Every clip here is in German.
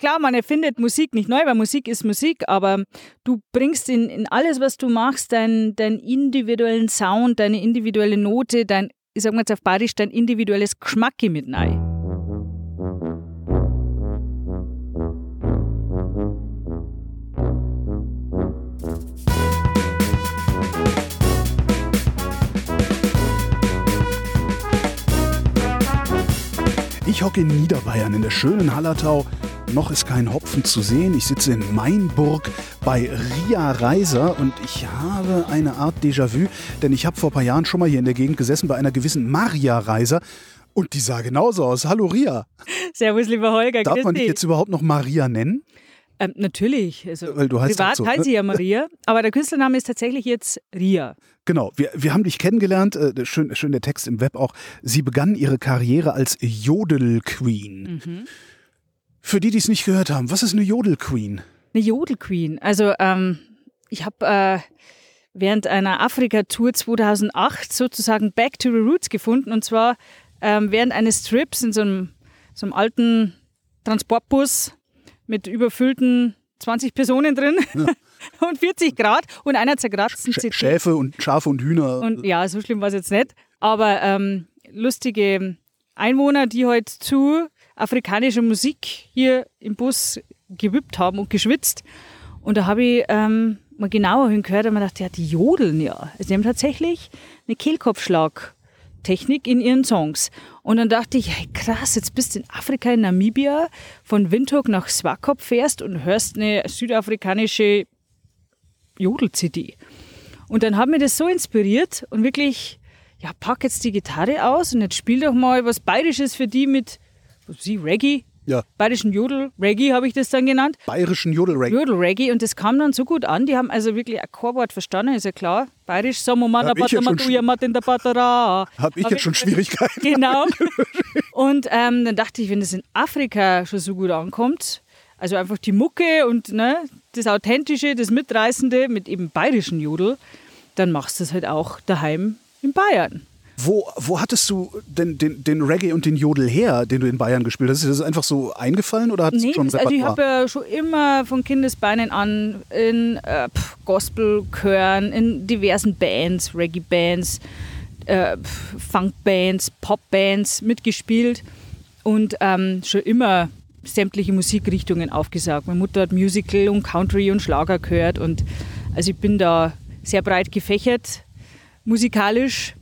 klar, man erfindet Musik nicht neu, weil Musik ist Musik, aber du bringst in, in alles, was du machst, deinen dein individuellen Sound, deine individuelle Note, dein, ich sag mal jetzt auf Badisch, dein individuelles Geschmacke mit rein. Ich hocke in Niederbayern in der schönen Hallertau. Noch ist kein Hopfen zu sehen. Ich sitze in Mainburg bei Ria Reiser und ich habe eine Art Déjà-vu, denn ich habe vor ein paar Jahren schon mal hier in der Gegend gesessen bei einer gewissen Maria Reiser. Und die sah genauso aus. Hallo Ria. Servus, lieber Holger. Darf man dich jetzt überhaupt noch Maria nennen? Ähm, natürlich. Also Weil du heißt privat so, heißt ne? sie ja Maria, aber der Künstlername ist tatsächlich jetzt Ria. Genau, wir, wir haben dich kennengelernt, äh, schön, schön der Text im Web auch. Sie begann ihre Karriere als Jodel-Queen. Mhm. Für die, die es nicht gehört haben, was ist eine Jodel-Queen? Eine Jodelqueen. Also ähm, ich habe äh, während einer Afrika-Tour 2008 sozusagen Back to the Roots gefunden und zwar ähm, während eines Trips in so einem, so einem alten Transportbus mit überfüllten 20 Personen drin und 40 Grad und einer zerkratzten Sch. Schäfe und Schafe und Hühner. Und ja, so schlimm war es jetzt nicht. Aber ähm, lustige Einwohner, die halt zu afrikanischer Musik hier im Bus gewippt haben und geschwitzt. Und da habe ich ähm, mal genauer hingehört und mir gedacht, ja, die jodeln ja. Also haben tatsächlich eine Kehlkopfschlag-Technik in ihren Songs. Und dann dachte ich, hey, krass, jetzt bist du in Afrika, in Namibia, von Windhoek nach Swakop fährst und hörst eine südafrikanische Jodel-CD. Und dann hat mich das so inspiriert und wirklich, ja, pack jetzt die Gitarre aus und jetzt spiel doch mal was Bayerisches für die mit, ich, Reggae, ja, bayerischen Jodel, Reggae habe ich das dann genannt. bayerischen Jodel-Reggae. Jodel Reggae und das kam dann so gut an. Die haben also wirklich ein Chorwort verstanden, ist ja klar. Bayerisch, Samomana, Batamatuya, Matin der Batara. Hab ich jetzt schon Schwierigkeiten. Genau. Und ähm, dann dachte ich, wenn das in Afrika schon so gut ankommt, also einfach die Mucke und ne, das Authentische, das Mitreißende mit eben bayerischen Jodel, dann machst du es halt auch daheim in Bayern. Wo, wo hattest du denn den, den Reggae und den Jodel her, den du in Bayern gespielt hast? Ist das einfach so eingefallen oder hattest Nee, schon das, also ich Repertoire? habe ja schon immer von Kindesbeinen an in äh, Gospelchören, in diversen Bands, Reggae-Bands, äh, Funk-Bands, Pop-Bands mitgespielt und ähm, schon immer sämtliche Musikrichtungen aufgesagt. Meine Mutter hat Musical und Country und Schlager gehört und also ich bin da sehr breit gefächert musikalisch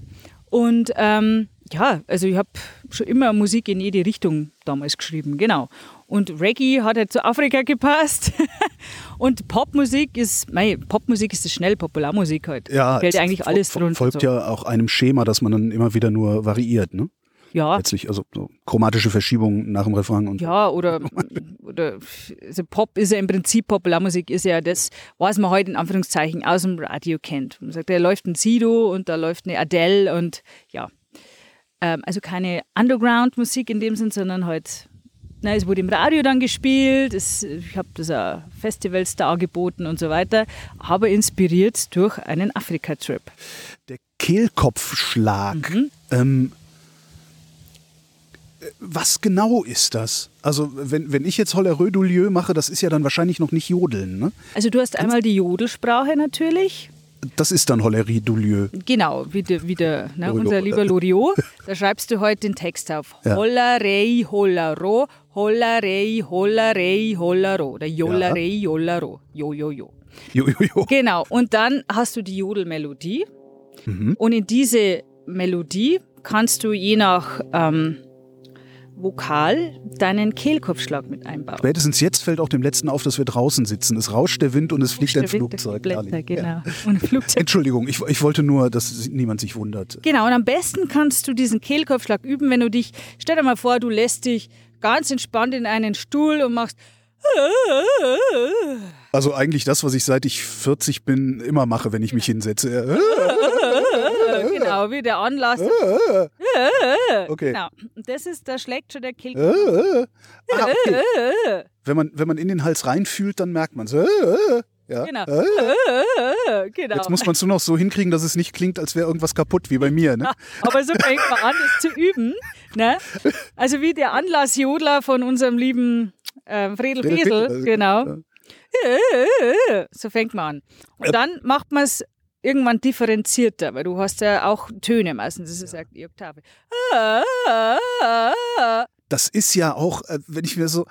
und ähm, ja, also ich habe schon immer Musik in jede Richtung damals geschrieben, genau. Und Reggae hat halt zu Afrika gepasst. Und Popmusik ist, mei, Popmusik ist das schnell, Popularmusik halt. ja, Fällt eigentlich alles drunter. Folgt so. ja auch einem Schema, das man dann immer wieder nur variiert, ne? Ja, Letztlich, also so chromatische Verschiebungen nach dem Refrain und ja, oder, oder also Pop ist ja im Prinzip, Popularmusik ist ja das, was man heute in Anführungszeichen aus dem Radio kennt. Man sagt, da läuft ein Sido und da läuft eine Adele und ja. Ähm, also keine Underground-Musik in dem Sinn, sondern halt, na, es wurde im Radio dann gespielt, es, ich habe das auch Festivals dargeboten und so weiter, aber inspiriert durch einen Afrika-Trip. der Kehlkopfschlag. Mhm. Ähm, äh, was genau ist das? Also, wenn, wenn ich jetzt Hollerö du Lieu mache, das ist ja dann wahrscheinlich noch nicht Jodeln, ne? Also du hast einmal die Jodelsprache natürlich, Das ist dann Hollerie du Lieu. Genau, wie der, wie der ne, unser lieber Loriot. Da schreibst du heute den Text auf. Ja. Hollerei, hollero, hollerei, hollerei, hollero. Oder jollerei, jollero. Jo, jo, jo. Jo, jo, jo. Genau, und dann hast du die Jodelmelodie. Mhm. Und in diese Melodie kannst du je nach ähm, Vokal deinen Kehlkopfschlag mit einbauen. Spätestens jetzt fällt auch dem Letzten auf, dass wir draußen sitzen. Es rauscht der Wind und es fliegt ein Flugzeug. Blätter, genau. Ja. Flugzeug. Entschuldigung, ich, ich wollte nur, dass niemand sich wundert. Genau, und am besten kannst du diesen Kehlkopfschlag üben, wenn du dich, stell dir mal vor, du lässt dich ganz entspannt in einen Stuhl und machst. Also eigentlich das, was ich seit ich 40 bin immer mache, wenn ich mich hinsetze. Genau, wie der Anlass. Okay. Genau. Und das ist, da schlägt schon der Kehlkopf. Ah, okay. Wenn man, wenn man in den Hals reinfühlt, dann merkt man es. Ja. Genau. Äh, Genau. Jetzt muss man es nur noch so hinkriegen, dass es nicht klingt, als wäre irgendwas kaputt, wie bei mir. Ne? Aber so fängt man an, das zu üben. Ne? Also wie der Anlassjodler von unserem lieben ähm, Fredel, Fredel, Fredel, genau. So fängt man an. Und dann macht man es irgendwann differenzierter, weil du hast ja auch Töne meistens, das ist ja die Oktave. Das ist ja auch, äh, wenn ich mir so,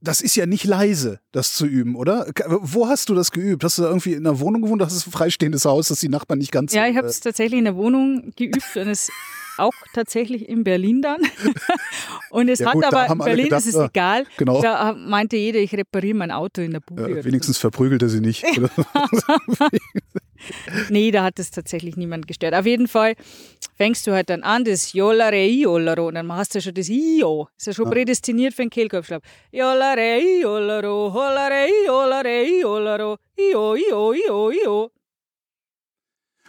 das ist ja nicht leise, das zu üben, oder? Wo hast du das geübt? Hast du da irgendwie in einer Wohnung gewohnt? Hast du ein freistehendes Haus, dass die Nachbarn nicht ganz Ja, ich habe äh, es tatsächlich in der Wohnung geübt und es auch tatsächlich in Berlin dann. Und es Ja hat gut, aber, in Berlin gedacht, ist es ah, egal. genau. Da meinte jeder, ich repariere mein Auto in der Bude. äh, oder wenigstens verprügelt er sie nicht. Nee, da hat es tatsächlich niemand gestört. Auf jeden Fall fängst du halt dann an, das Jolare, Jolaro, und dann hast du schon das Io. Ist ja schon Ah. prädestiniert für einen Kehlkopfschlag. Jolare, Jolaro, Holare, Jolare, Jolaro, Io, Io, Io, Io.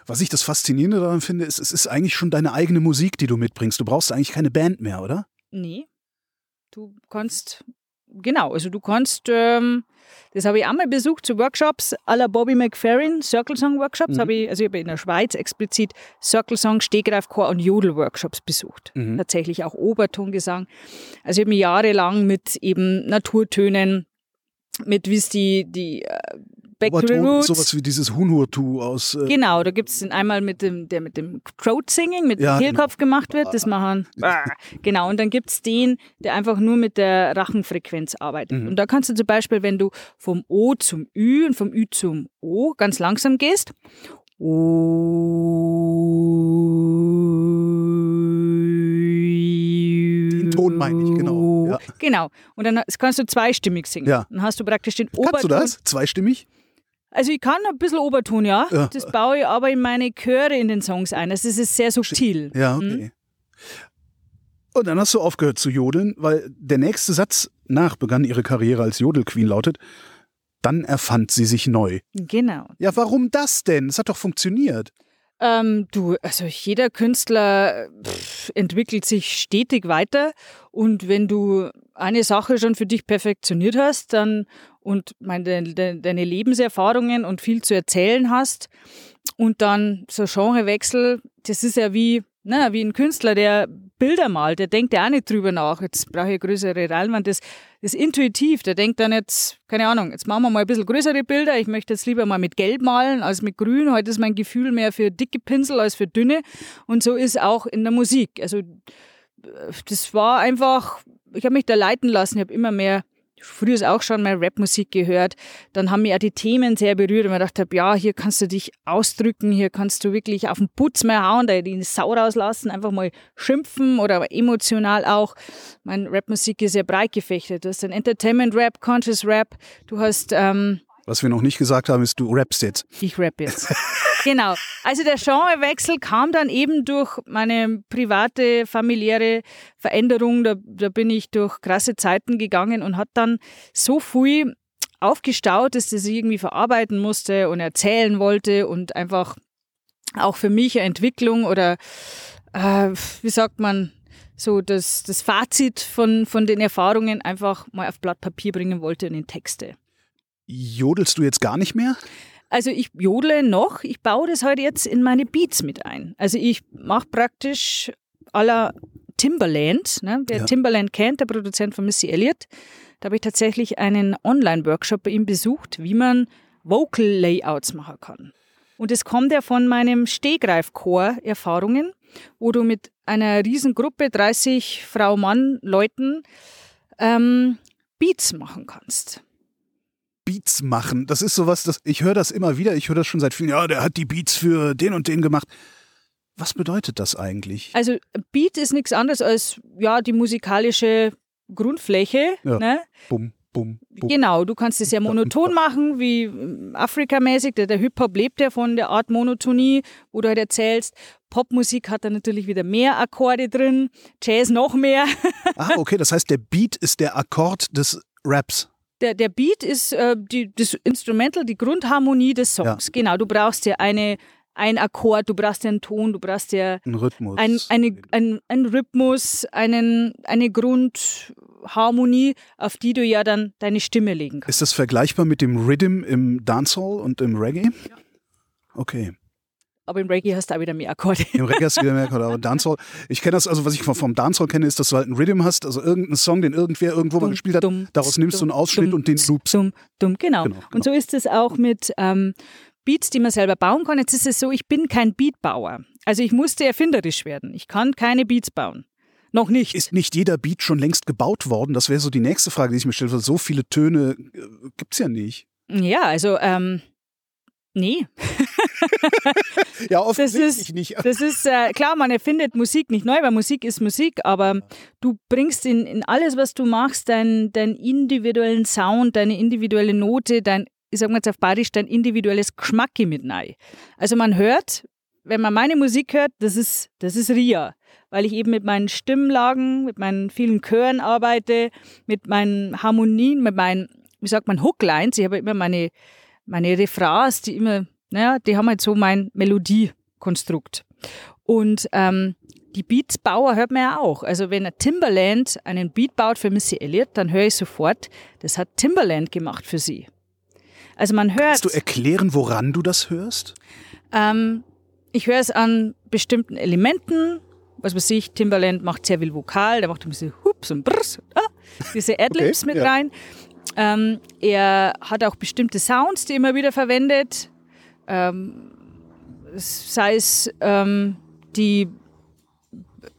Was ich das Faszinierende daran finde, ist, es ist eigentlich schon deine eigene Musik, die du mitbringst. Du brauchst eigentlich keine Band mehr, oder? Nee. Du kannst, genau, also du kannst, ähm, das habe ich einmal besucht zu Workshops à la Bobby McFerrin, Circle Song Workshops, habe ich, also ich habe in der Schweiz explizit Circle Song, Stegreifchor und Jodel Workshops besucht. Mhm. Tatsächlich auch Obertongesang. Also ich habe mich jahrelang mit eben Naturtönen, mit wie es die, die Back to the Roots. sowas wie dieses Hunhurtu aus. Äh, Genau, da gibt es den einmal mit dem, der mit dem Throat Singing, mit Ja, dem Kehlkopf gemacht wird. Das machen. Genau, und dann gibt es den, der einfach nur mit der Rachenfrequenz arbeitet. Mhm. Und da kannst du zum Beispiel, wenn du vom O zum Ü und vom Ü zum O ganz langsam gehst. Den Ton meine ich, genau, ja. Genau. Und dann kannst du zweistimmig singen. Ja. Dann hast du praktisch den kannst Oberton. du das? Zweistimmig? Also ich kann ein bisschen Oberton, ja. Ja. Das baue ich aber in meine Chöre in den Songs ein. Also es ist sehr subtil. Ja, okay. Und dann hast du aufgehört zu jodeln, weil der nächste Satz nach begann ihre Karriere als Jodelqueen lautet, dann erfand sie sich neu. Genau. Ja, warum das denn? Es hat doch funktioniert. Ähm, du, also jeder Künstler pff, entwickelt sich stetig weiter und wenn du eine Sache schon für dich perfektioniert hast, dann und meine, de, de, deine Lebenserfahrungen und viel zu erzählen hast. Und dann so Genrewechsel, das ist ja wie, na, wie ein Künstler, der Bilder malt, der denkt ja auch nicht drüber nach, jetzt brauche ich eine größere Leinwand, das, das ist intuitiv, der denkt dann jetzt, keine Ahnung, jetzt machen wir mal ein bisschen größere Bilder, ich möchte jetzt lieber mal mit Gelb malen als mit Grün, heute ist mein Gefühl mehr für dicke Pinsel als für dünne. Und so ist auch in der Musik, also das war einfach, ich habe mich da leiten lassen, ich habe immer mehr früher auch schon mal Rapmusik gehört. Dann haben mir auch die Themen sehr berührt und man dachte, ja, hier kannst du dich ausdrücken, hier kannst du wirklich auf den Putz mal hauen, da die Sau rauslassen, einfach mal schimpfen oder emotional auch. Mein Rapmusik ist sehr breit gefächert. Du hast dann Entertainment Rap, Conscious Rap, du hast ähm, Was wir noch nicht gesagt haben, ist, du rappst jetzt. ich rap jetzt. genau. Also der Genrewechsel kam dann eben durch meine private, familiäre Veränderung. Da, da bin ich durch krasse Zeiten gegangen und hat dann so viel aufgestaut, dass das ich irgendwie verarbeiten musste und erzählen wollte und einfach auch für mich eine Entwicklung oder äh, wie sagt man, so das, das Fazit von, von den Erfahrungen einfach mal auf Blatt Papier bringen wollte und in Texte. Jodelst du jetzt gar nicht mehr? Also ich jodle noch, ich baue das halt jetzt in meine Beats mit ein. Also ich mache praktisch aller Timberland, ne? wer Ja. Timberland kennt, der Produzent von Missy Elliott, da habe ich tatsächlich einen Online-Workshop bei ihm besucht, wie man Vocal Layouts machen kann. Und es kommt ja von meinem Stehgreifchor-Erfahrungen, wo du mit einer Riesengruppe, 30 Frau-Mann-Leuten, ähm, Beats machen kannst. Beats machen. Das ist sowas, das, ich höre das immer wieder. Ich höre das schon seit vielen Jahren. Ja, der hat die Beats für den und den gemacht. Was bedeutet das eigentlich? Also Beat ist nichts anderes als ja die musikalische Grundfläche. Ja. Ne? Bum, bum, bum. Genau, du kannst es sehr monoton machen, wie ähm, Afrika-mäßig. Der, der Hip-Hop lebt ja von der Art Monotonie, wo du halt erzählst. Popmusik hat da natürlich wieder mehr Akkorde drin, Jazz noch mehr. Ah, okay, das heißt, der Beat ist der Akkord des Raps. Der, der Beat ist äh, die, das Instrumental, die Grundharmonie des Songs. Genau, du brauchst ja eine, ein Akkord, du brauchst ja einen Ton, du brauchst ja Ein Rhythmus. ein, eine, ein, ein Rhythmus, einen, eine Grundharmonie, auf die du ja dann deine Stimme legen kannst. Ist das vergleichbar mit dem Rhythm im Dancehall und im Reggae? Ja. Okay. Aber im Reggae hast du auch wieder mehr Akkorde. Im Reggae hast du wieder mehr Akkorde, aber Dancehall, ich kenne das, also was ich vom, Dancehall kenne, ist, dass du halt einen Rhythm hast, also irgendeinen Song, den irgendwer irgendwo mal gespielt hat, dumm, daraus nimmst du einen Ausschnitt dumm, und den loopst. Dumm, dumm, genau. Genau, Und so ist es auch mit ähm, Beats, die man selber bauen kann. Jetzt ist es so, ich bin kein Beatbauer. Also ich musste erfinderisch werden. Ich kann keine Beats bauen. Noch nicht. Ist nicht jeder Beat schon längst gebaut worden? Das wäre so die nächste Frage, die ich mir stelle. weil So viele Töne äh, gibt's ja nicht. ja, also, ähm, nee. Ja, Das offensichtlich ist, nicht. das ist äh, klar, man erfindet Musik nicht neu, weil Musik ist Musik, aber du bringst in, in alles, was du machst, deinen dein individuellen Sound, deine individuelle Note, dein, ich sag mal jetzt auf Badisch, dein individuelles Geschmacke mit rein. Also man hört, wenn man meine Musik hört, das ist, das ist Ria, weil ich eben mit meinen Stimmlagen, mit meinen vielen Chören arbeite, mit meinen Harmonien, mit meinen, wie sagt man, Hooklines. Ich habe immer meine, meine Refrains, die immer, naja, die haben halt so mein Melodiekonstrukt. Und ähm, die Beatsbauer hört man ja auch. Also wenn ein Timberland einen Beat baut für Missy Elliott, dann höre ich sofort, das hat Timberland gemacht für sie. Also man hört. Kannst du erklären, woran du das hörst? Ähm, ich höre es an bestimmten Elementen. Was weiß ich, Timberland macht sehr viel Vokal, der macht ein bisschen Hups und Brrs, ah, diese Adlibs Okay, mit ja. rein. Ähm, er hat auch bestimmte Sounds, die er immer wieder verwendet. Ähm, sei es ähm, die,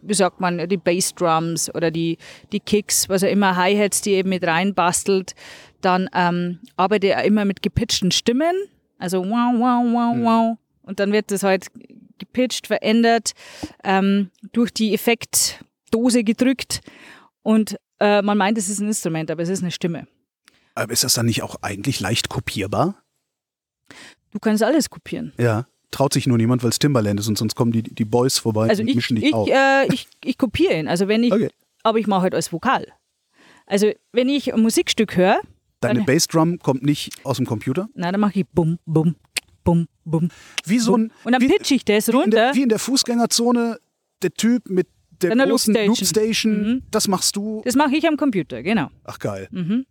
wie sagt man, die Bassdrums oder die, die Kicks, was er immer, Hi-Hats, die er eben mit reinbastelt. Dann ähm, arbeitet er immer mit gepitchten Stimmen, also wow, wow, wow, wow. Und dann wird das halt gepitcht, verändert, ähm, durch die Effektdose gedrückt. Und äh, man meint, es ist ein Instrument, aber es ist eine Stimme. Aber ist das dann nicht auch eigentlich leicht kopierbar? Du kannst alles kopieren. Ja. Traut sich nur niemand, weil es Timberland ist und sonst kommen die, die Boys vorbei Also und ich, mischen dich ich, auf. äh, ich, ich kopiere ihn. Also wenn ich, Okay. aber ich mache halt als Vokal. Also wenn ich ein Musikstück höre, Deine dann- Bassdrum kommt nicht aus dem Computer? na, dann mache ich bum, bum, bum, bum. Wie so ein. Und dann wie, pitch ich das wie in, runter. der, wie in der Fußgängerzone, der Typ mit der Deiner großen Loopstation. Loopstation, Mhm. das machst du. Das mache ich am Computer, genau. Ach geil. Mhm.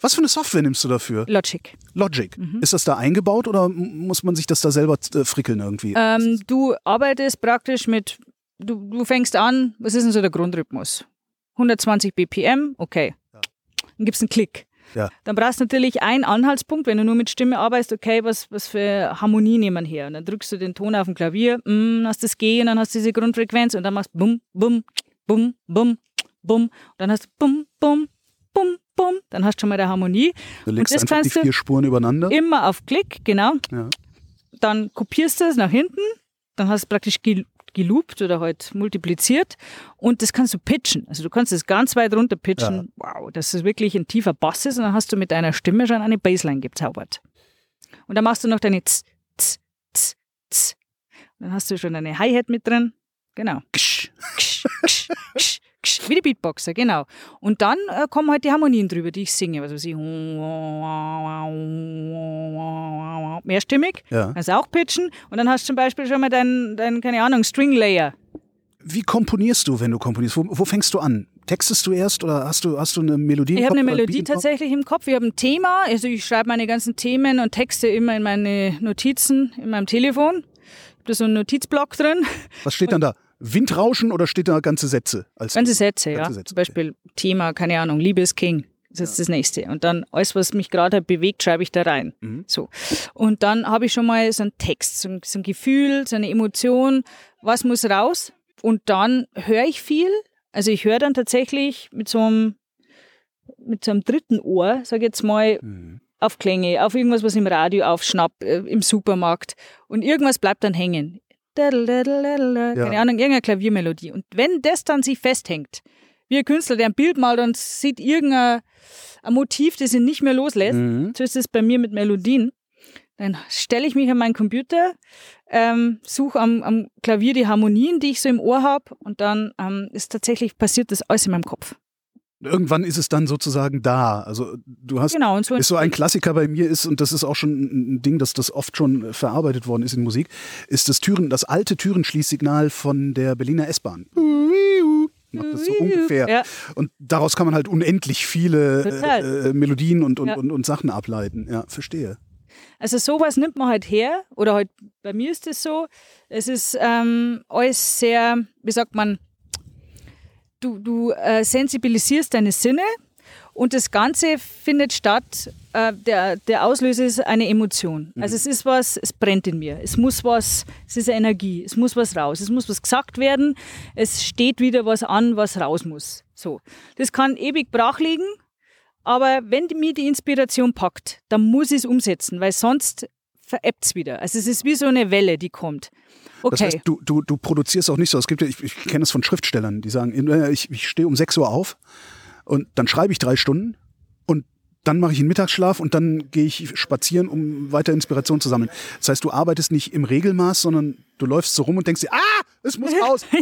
Was für eine Software nimmst du dafür? Logic. Logic. Mhm. Ist das da eingebaut oder muss man sich das da selber äh, frickeln irgendwie? Ähm, du arbeitest praktisch mit, du, du fängst an, was ist denn so der Grundrhythmus? 120 BPM, okay. Dann gibst einen Klick. Ja. Dann brauchst du natürlich einen Anhaltspunkt, wenn du nur mit Stimme arbeitest, okay, was, was für Harmonie nehmen wir her? Und dann drückst du den Ton auf dem Klavier, mm, hast das G und dann hast du diese Grundfrequenz und dann machst bum, bum, bum, bum, bum. Und dann hast du bum, bum, bum, bum. Dann hast du schon mal der Harmonie. du legst das einfach die kannst du vier Spuren übereinander. Immer auf Klick, genau. Ja. Dann kopierst du es nach hinten, dann hast du praktisch gel- geloopt oder halt multipliziert und das kannst du pitchen. Also du kannst es ganz weit runter pitchen. Wow, dass es wirklich ein tiefer Bass ist und dann hast du mit deiner Stimme schon eine Bassline gezaubert. Und dann machst du noch deine z, z, z, z. Und dann hast du schon eine Hi-Hat mit drin. Genau. Ksch, ksch, ksch, ksch. Wie die Beatboxer, genau. Und dann äh, kommen halt die Harmonien drüber, die ich singe. Weiß ich. Mehrstimmig. Ja. Kannst auch pitchen. Und dann hast du zum Beispiel schon mal deinen, dein, keine Ahnung, String Layer. Wie komponierst du, wenn du komponierst? Wo, wo fängst du an? Textest du erst oder hast du, hast du eine Melodie? im Ich habe eine Melodie im tatsächlich im Kopf. Ich habe ein Thema. Also ich schreibe meine ganzen Themen und Texte immer in meine Notizen in meinem Telefon. Ich habe da so einen Notizblock drin. Was steht dann da? Windrauschen oder steht da ganze Sätze? Als Ganze Sätze, ja. Ganze Sätze, Zum Beispiel Thema, keine Ahnung, Liebe ist King. Das ist das nächste. Und dann alles, was mich gerade halt bewegt, schreibe ich da rein. Mhm. So. Und dann habe ich schon mal so einen Text, so ein, so ein Gefühl, so eine Emotion. Was muss raus? Und dann höre ich viel. Also ich höre dann tatsächlich mit so einem, mit so einem dritten Ohr, sage jetzt mal, Mhm. auf Klänge, auf irgendwas, was im Radio aufschnappt, äh, im Supermarkt. Und irgendwas bleibt dann hängen. Dadel. Ja. Keine Ahnung, irgendeine Klaviermelodie. Und wenn das dann sich festhängt, wie ein Künstler, der ein Bild malt und sieht irgendein ein Motiv, das ihn nicht mehr loslässt, Mhm. so ist es bei mir mit Melodien, dann stelle ich mich an meinen Computer, ähm, suche am, am Klavier die Harmonien, die ich so im Ohr habe und dann ähm, ist tatsächlich passiert das alles in meinem Kopf. Irgendwann ist es dann sozusagen da. Also du hast Genau, und so ist so ein Klassiker bei mir ist, und das ist auch schon ein Ding, dass das oft schon äh, verarbeitet worden ist in Musik, ist das Türen, das alte Türenschließsignal von der Berliner S-Bahn. Macht das so ungefähr. Ja. Und daraus kann man halt unendlich viele äh, äh, Melodien und, und, Ja. und, und Sachen ableiten. Ja, verstehe. Also sowas nimmt man halt her, oder halt bei mir ist es so, es ist ähm, alles sehr, wie sagt man, du, du äh, sensibilisierst deine Sinne und das Ganze findet statt, äh, der, der Auslöser ist eine Emotion. Also es ist was, es brennt in mir. Es muss was, es ist Energie, es muss was raus, es muss was gesagt werden, es steht wieder was an, was raus muss. So. Das kann ewig brach liegen, aber wenn mir die Inspiration packt, dann muss ich es umsetzen, weil sonst veräppt es wieder. Also es ist wie so eine Welle, die kommt. Okay. Das heißt, du, du, du produzierst auch nicht so. Es gibt, ja- ich, ich kenne es von Schriftstellern, die sagen, äh, ich, ich stehe um 6 Uhr auf und dann schreibe ich drei Stunden und dann mache ich einen Mittagsschlaf und dann gehe ich spazieren, um weiter Inspiration zu sammeln. Das heißt, du arbeitest nicht im Regelmaß, sondern du läufst so rum und denkst dir, ah, es muss raus.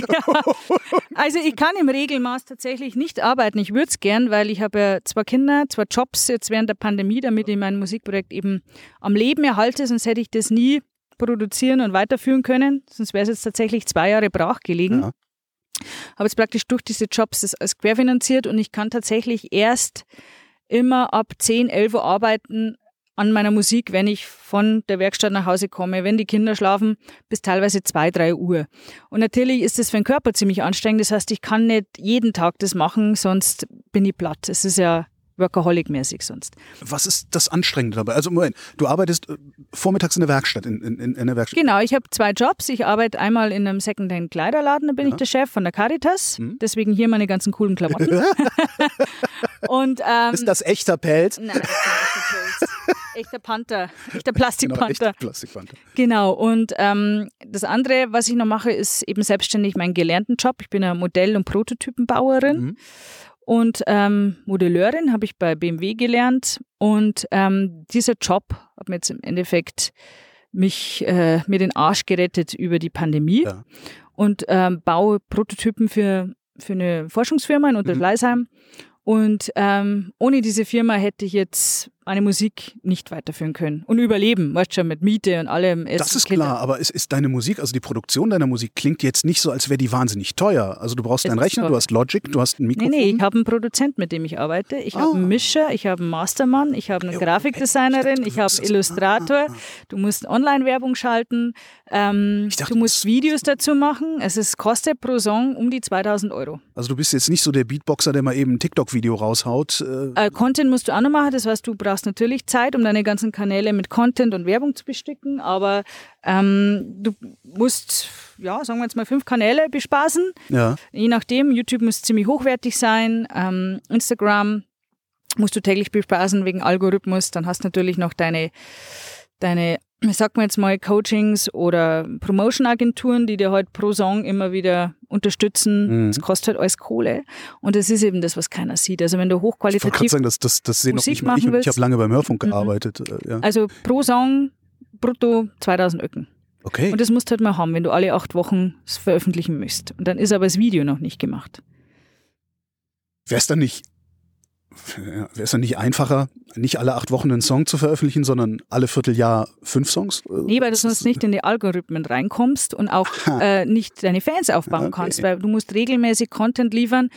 Also ich kann im Regelmaß tatsächlich nicht arbeiten. Ich würde es gern, weil ich habe ja zwei Kinder, zwei Jobs jetzt während der Pandemie, damit ich mein Musikprojekt eben am Leben erhalte, sonst hätte ich das nie produzieren und weiterführen können. Sonst wäre es jetzt tatsächlich zwei Jahre brach gelegen. Ja. Habe jetzt praktisch durch diese Jobs das als querfinanziert und ich kann tatsächlich erst immer ab 10, 11 Uhr arbeiten an meiner Musik, wenn ich von der Werkstatt nach Hause komme, wenn die Kinder schlafen, bis teilweise 2, 3 Uhr. Und natürlich ist das für den Körper ziemlich anstrengend. Das heißt, ich kann nicht jeden Tag das machen, sonst bin ich platt. Es ist ja Workaholic-mäßig sonst. Was ist das Anstrengende dabei? Also Moment, du arbeitest äh, vormittags in der Werkstatt, in, in, in der Werkstatt. Genau, ich habe zwei Jobs. Ich arbeite einmal in einem Secondhand-Kleiderladen, da bin Ja. ich der Chef von der Caritas. Mhm. Deswegen hier meine ganzen coolen Klamotten. Und ähm, Ist das echter Pelz? Nein, das ist kein echter Pilz. Echter Panther, echter Genau, Plastikpanther. echter Plastikpanther. Genau. Und ähm, das andere, was ich noch mache, ist eben selbstständig meinen gelernten Job. Ich bin eine Modell- und Prototypenbauerin Mhm. Und ähm, Modelleurin habe ich bei BMW gelernt. Und ähm, dieser Job hat mir jetzt im Endeffekt mich äh, mir den Arsch gerettet über die Pandemie Ja. und ähm, baue Prototypen für, für eine Forschungsfirma in Mhm. Unterleisheim. Und ähm, ohne diese Firma hätte ich jetzt meine Musik nicht weiterführen können und überleben, weißt schon, mit Miete und allem. Essen, Das ist Kinder. klar, aber ist, ist deine Musik, also die Produktion deiner Musik, klingt jetzt nicht so, als wäre die wahnsinnig teuer. Also du brauchst Es einen Rechner, teuer. du hast Logic, du hast ein Nee, Mikrofon. nee, ich habe einen Produzent, mit dem ich arbeite. Ich habe Ah. einen Mischer, ich habe einen Mastermann, ich habe eine Grafikdesignerin, ich habe ist- Illustrator. ah, ah. Du musst Online-Werbung schalten, ähm, dachte, du musst Videos dazu machen. Es ist, kostet pro Song um die 2000 Euro. Also du bist jetzt nicht so der Beatboxer, der mal eben ein TikTok-Video raushaut. Äh, Äh, Content musst du auch noch machen, das heißt, du brauchst natürlich Zeit, um deine ganzen Kanäle mit Content und Werbung zu bestücken, aber ähm, du musst, ja, sagen wir jetzt mal fünf Kanäle bespaßen. ja. Je nachdem, YouTube muss ziemlich hochwertig sein, ähm, Instagram musst du täglich bespaßen wegen Algorithmus, dann hast du natürlich noch deine, deine, wie sagt man jetzt mal, Coachings oder Promotion-Agenturen, die dir halt pro Song immer wieder unterstützen. Mhm. Das kostet halt alles Kohle. Und das ist eben das, was keiner sieht. Also wenn du Ich hochqualitativ, sagen, das, das, das sehen noch Musik nicht mal ich und ich habe lange beim Hörfunk Mhm. gearbeitet. Äh, ja. also pro Song brutto 2000 Öcken. Okay. Und das musst du halt mal haben, wenn du alle acht Wochen es veröffentlichen müsst. Und dann ist aber das Video noch nicht gemacht. Wäre es dann nicht, wäre es dann nicht einfacher, nicht alle acht Wochen einen Song zu veröffentlichen, sondern alle Vierteljahr fünf Songs? Äh, Nee, weil du sonst nicht in die Algorithmen reinkommst und auch äh, nicht deine Fans aufbauen Okay. kannst, weil du musst regelmäßig Content liefern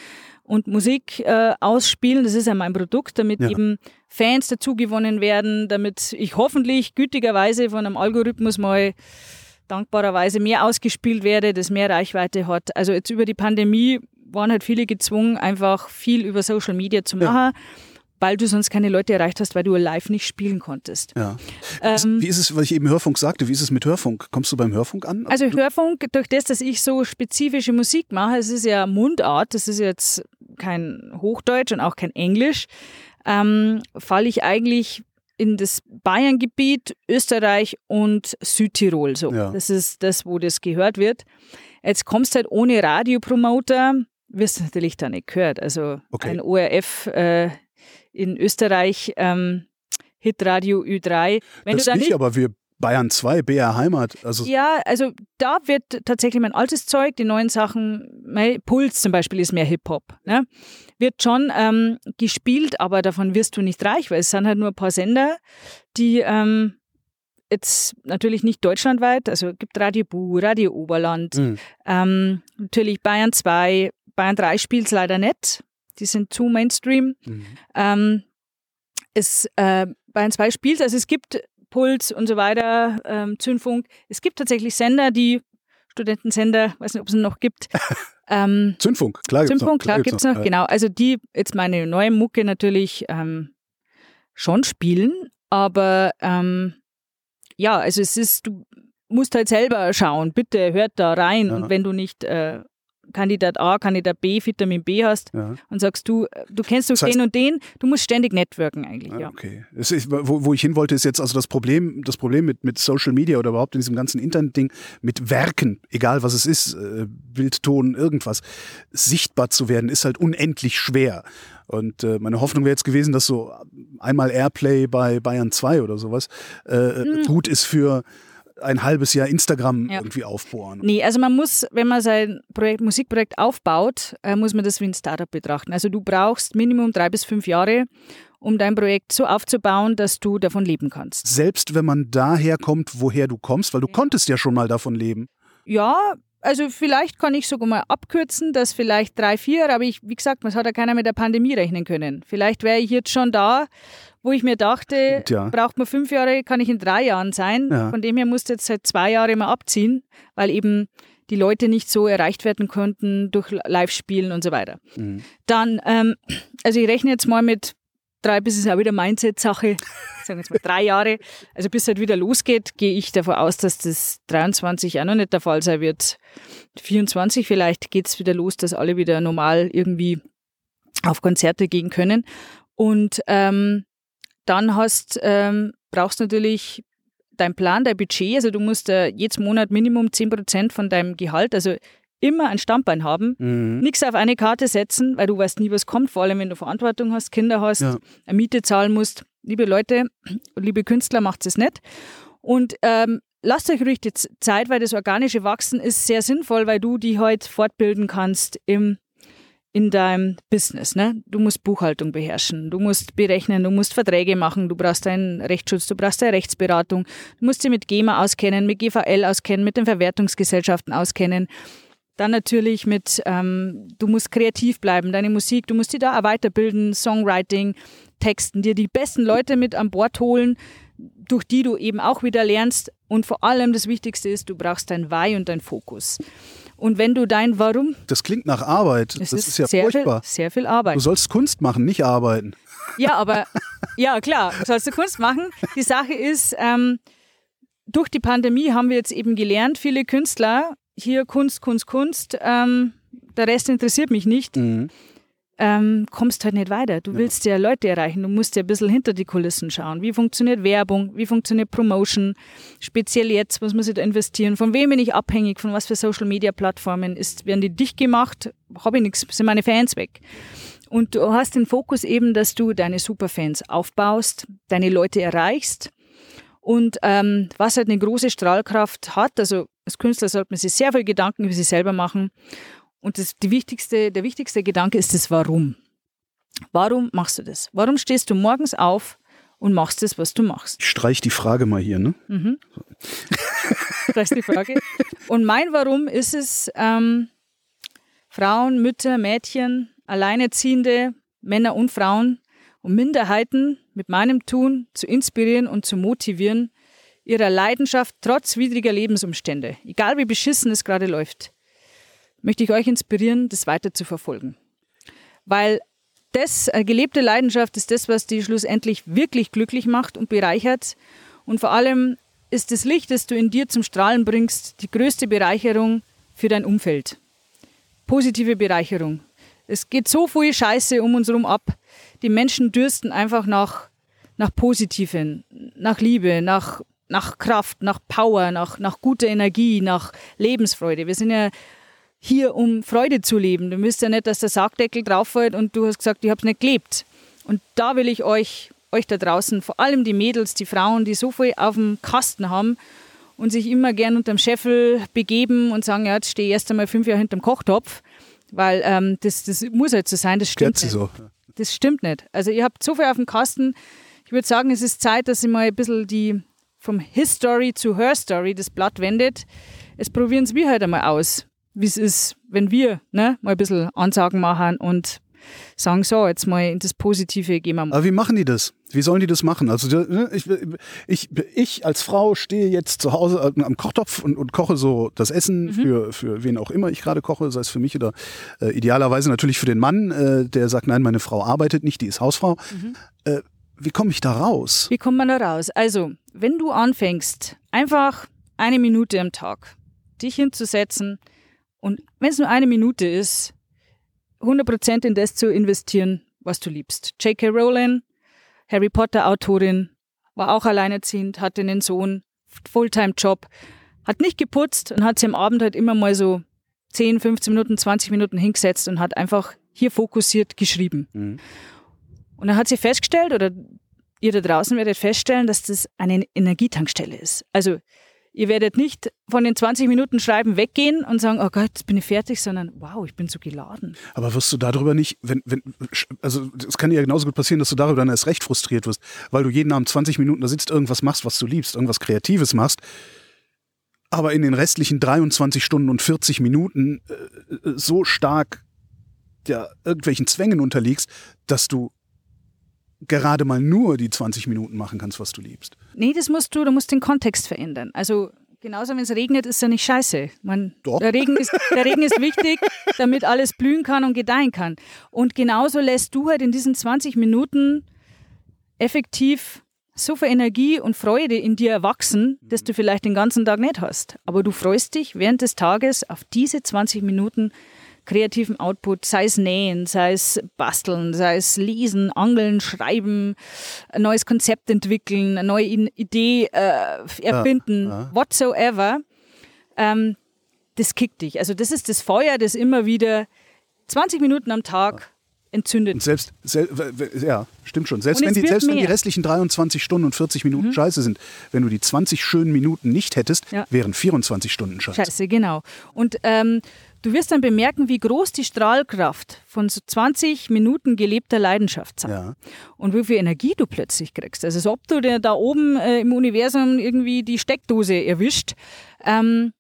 und Musik äh, ausspielen. Das ist ja mein Produkt, damit Ja. eben Fans dazugewonnen werden, damit ich hoffentlich gütigerweise von einem Algorithmus mal dankbarerweise mehr ausgespielt werde, das mehr Reichweite hat. Also jetzt über die Pandemie waren halt viele gezwungen, einfach viel über Social Media zu Ja. machen, weil du sonst keine Leute erreicht hast, weil du live nicht spielen konntest. Ja. Ähm, wie ist es, weil ich eben Hörfunk sagte, wie ist es mit Hörfunk? Kommst du beim Hörfunk an? Also Hörfunk, durch das, dass ich so spezifische Musik mache, es ist ja Mundart, das ist jetzt kein Hochdeutsch und auch kein Englisch, ähm, falle ich eigentlich in das Bayerngebiet, Österreich und Südtirol. So. Ja. Das ist das, wo das gehört wird. Jetzt kommst halt ohne Radiopromoter, wirst du natürlich da nicht gehört. Also Okay. ein ORF äh, in Österreich, ähm, Hitradio Ü3. Wenn das du da nicht, aber wir Bayern 2, BR Heimat, also ja, also da wird tatsächlich mein altes Zeug, die neuen Sachen, mein Puls zum Beispiel ist mehr Hip-Hop, ne? wird schon ähm, gespielt, aber davon wirst du nicht reich, weil es sind halt nur ein paar Sender, die ähm, jetzt natürlich nicht deutschlandweit, also es gibt Radio Bu, Radio Oberland, mh, ähm, natürlich Bayern 2, Bayern 3 spielt es leider nicht, die sind zu Mainstream. mh. Ähm, es, äh, Bayern 2 spielt, also es gibt Puls und so weiter, ähm, Zündfunk. Es gibt tatsächlich Sender, die Studentensender, weiß nicht, ob es noch gibt. Ähm, Zündfunk, klar gibt's Zündfunk, noch. klar, gibt's noch, noch. genau. Also die jetzt meine neue Mucke natürlich ähm, schon spielen, aber ähm, ja, also es ist, du musst halt selber schauen, bitte hört da rein ja. und wenn du nicht äh, Kandidat A, Kandidat B, Vitamin B hast ja. und sagst du, du kennst doch das heißt, den und den, du musst ständig networken eigentlich. Ja. Okay. Ist, wo, wo, ich hin wollte, ist jetzt also das Problem, das Problem mit, mit Social Media oder überhaupt in diesem ganzen Internet-Ding, mit Werken, egal was es ist, äh, Bild, Ton, irgendwas, sichtbar zu werden, ist halt unendlich schwer. Und äh, meine Hoffnung wäre jetzt gewesen, dass so einmal Airplay bei Bayern 2 oder sowas äh, hm. gut ist für ein halbes Jahr Instagram ja. irgendwie aufbohren. Nee, also man muss, wenn man sein Projekt, Musikprojekt aufbaut, äh, muss man das wie ein Startup betrachten. Also du brauchst Minimum drei bis fünf Jahre, um dein Projekt so aufzubauen, dass du davon leben kannst. Selbst wenn man daher kommt, woher du kommst, weil du ja. konntest ja schon mal davon leben. Ja, also vielleicht kann ich sogar mal abkürzen, dass vielleicht drei, vier, aber ich, wie gesagt, es hat ja keiner mit der Pandemie rechnen können. Vielleicht wäre ich jetzt schon da wo ich mir dachte, ja. braucht man fünf Jahre, kann ich in drei Jahren sein. Ja. Von dem her musste jetzt seit zwei Jahren mal abziehen, weil eben die Leute nicht so erreicht werden konnten durch Live-Spielen und so weiter. Mhm. Dann, ähm, also ich rechne jetzt mal mit drei, bis es auch wieder Mindset-Sache, sagen wir jetzt mal drei Jahre. Also bis es halt wieder losgeht, gehe ich davon aus, dass das 23 auch noch nicht der Fall sein wird. 24 vielleicht geht es wieder los, dass alle wieder normal irgendwie auf Konzerte gehen können. Und ähm, dann hast, ähm, brauchst du natürlich dein Plan, dein Budget. Also du musst äh, jedes Monat Minimum 10% von deinem Gehalt, also immer ein Stammbein haben, mhm. nichts auf eine Karte setzen, weil du weißt nie, was kommt, vor allem wenn du Verantwortung hast, Kinder hast, ja. eine Miete zahlen musst. Liebe Leute, liebe Künstler, macht es nicht. Und ähm, lasst euch ruhig die Zeit, weil das organische Wachsen ist sehr sinnvoll, weil du die heute fortbilden kannst im in deinem Business. Ne? Du musst Buchhaltung beherrschen, du musst berechnen, du musst Verträge machen, du brauchst einen Rechtsschutz, du brauchst eine Rechtsberatung, du musst dich mit GEMA auskennen, mit GVL auskennen, mit den Verwertungsgesellschaften auskennen. Dann natürlich mit, ähm, du musst kreativ bleiben, deine Musik, du musst dich da weiterbilden, Songwriting, Texten, dir die besten Leute mit an Bord holen, durch die du eben auch wieder lernst. Und vor allem das Wichtigste ist, du brauchst dein Why und dein Fokus. Und wenn du dein Warum. Das klingt nach Arbeit. Das ist, ist, ja sehr furchtbar. Viel, sehr viel Arbeit. Du sollst Kunst machen, nicht arbeiten. Ja, aber ja, klar, sollst du Kunst machen. Die Sache ist, ähm, durch die Pandemie haben wir jetzt eben gelernt, viele Künstler, hier Kunst, Kunst, Kunst, ähm, der Rest interessiert mich nicht. Mhm ähm, kommst halt nicht weiter. Du ja. willst ja Leute erreichen, du musst ja ein bisschen hinter die Kulissen schauen. Wie funktioniert Werbung? Wie funktioniert Promotion? Speziell jetzt, was muss ich da investieren? Von wem bin ich abhängig? Von was für Social Media Plattformen? Ist, werden die dicht gemacht? Habe ich nichts, sind meine Fans weg. Und du hast den Fokus eben, dass du deine Superfans aufbaust, deine Leute erreichst. Und ähm, was halt eine große Strahlkraft hat, also als Künstler sollte man sich sehr viel Gedanken über sich selber machen und das, die wichtigste, der wichtigste Gedanke ist das Warum. Warum machst du das? Warum stehst du morgens auf und machst das, was du machst? Ich streich die Frage mal hier, ne? Mhm. ist die Frage. Und mein Warum ist es, ähm, Frauen, Mütter, Mädchen, Alleinerziehende, Männer und Frauen und Minderheiten mit meinem Tun zu inspirieren und zu motivieren, ihrer Leidenschaft trotz widriger Lebensumstände, egal wie beschissen es gerade läuft, möchte ich euch inspirieren, das weiter zu verfolgen. Weil das, äh, gelebte Leidenschaft ist das, was die schlussendlich wirklich glücklich macht und bereichert. Und vor allem ist das Licht, das du in dir zum Strahlen bringst, die größte Bereicherung für dein Umfeld. Positive Bereicherung. Es geht so viel Scheiße um uns herum ab. Die Menschen dürsten einfach nach, nach Positiven, nach Liebe, nach, nach Kraft, nach Power, nach, nach guter Energie, nach Lebensfreude. Wir sind ja hier, um Freude zu leben. Du müsst ja nicht, dass der Sargdeckel drauffällt und du hast gesagt, ich habe es nicht gelebt. Und da will ich euch, euch da draußen, vor allem die Mädels, die Frauen, die so viel auf dem Kasten haben und sich immer gern unterm Scheffel begeben und sagen, ja, jetzt stehe ich erst einmal fünf Jahre hinterm Kochtopf, weil ähm, das, das muss halt so sein, das stimmt nicht. So. Das stimmt nicht. Also ihr habt so viel auf dem Kasten. Ich würde sagen, es ist Zeit, dass ihr mal ein bisschen die vom His Story zu Her Story das Blatt wendet. Es probieren es wir halt einmal aus wie es ist, wenn wir ne, mal ein bisschen Ansagen machen und sagen, so, jetzt mal in das Positive gehen wir mal. Aber wie machen die das? Wie sollen die das machen? Also ne, ich, ich, ich als Frau stehe jetzt zu Hause am Kochtopf und, und koche so das Essen mhm. für, für wen auch immer ich gerade koche, sei es für mich oder äh, idealerweise natürlich für den Mann, äh, der sagt, nein, meine Frau arbeitet nicht, die ist Hausfrau. Mhm. Äh, wie komme ich da raus? Wie kommt man da raus? Also, wenn du anfängst, einfach eine Minute am Tag dich hinzusetzen und wenn es nur eine Minute ist, 100% in das zu investieren, was du liebst. J.K. Rowling, Harry Potter Autorin, war auch alleinerziehend, hatte einen Sohn, Fulltime-Job, hat nicht geputzt und hat sich am Abend halt immer mal so 10, 15 Minuten, 20 Minuten hingesetzt und hat einfach hier fokussiert geschrieben. Mhm. Und dann hat sie festgestellt, oder ihr da draußen werdet feststellen, dass das eine Energietankstelle ist. Also ihr werdet nicht von den 20 Minuten Schreiben weggehen und sagen, oh Gott, jetzt bin ich fertig, sondern wow, ich bin so geladen. Aber wirst du darüber nicht, wenn, wenn, also es kann ja genauso gut passieren, dass du darüber dann erst recht frustriert wirst, weil du jeden Abend 20 Minuten da sitzt, irgendwas machst, was du liebst, irgendwas Kreatives machst aber in den restlichen 23 Stunden und 40 Minuten äh, so stark ja, irgendwelchen Zwängen unterliegst, dass du gerade mal nur die 20 Minuten machen kannst, was du liebst. Nee, das musst du, du musst den Kontext verändern. Also genauso, wenn es regnet, ist ja nicht scheiße. Man, Doch. Der, Regen ist, der Regen ist wichtig, damit alles blühen kann und gedeihen kann. Und genauso lässt du halt in diesen 20 Minuten effektiv so viel Energie und Freude in dir erwachsen, dass du vielleicht den ganzen Tag nicht hast. Aber du freust dich während des Tages auf diese 20 Minuten kreativen Output, sei es nähen, sei es basteln, sei es lesen, angeln, schreiben, ein neues Konzept entwickeln, eine neue Idee äh, erfinden, ja, ja. whatsoever, ähm, das kickt dich. Also das ist das Feuer, das immer wieder 20 Minuten am Tag entzündet. Und selbst, sel ja, stimmt schon. Selbst, wenn die, selbst wenn die restlichen 23 Stunden und 40 Minuten mhm. scheiße sind, wenn du die 20 schönen Minuten nicht hättest, ja. wären 24 Stunden scheiße. Scheiße, genau. Und ähm, Du wirst dann bemerken, wie groß die Strahlkraft von so 20 Minuten gelebter Leidenschaft sind. Ja. Und wie viel Energie du plötzlich kriegst. Also, als ob du da oben äh, im Universum irgendwie die Steckdose erwischt. Ähm,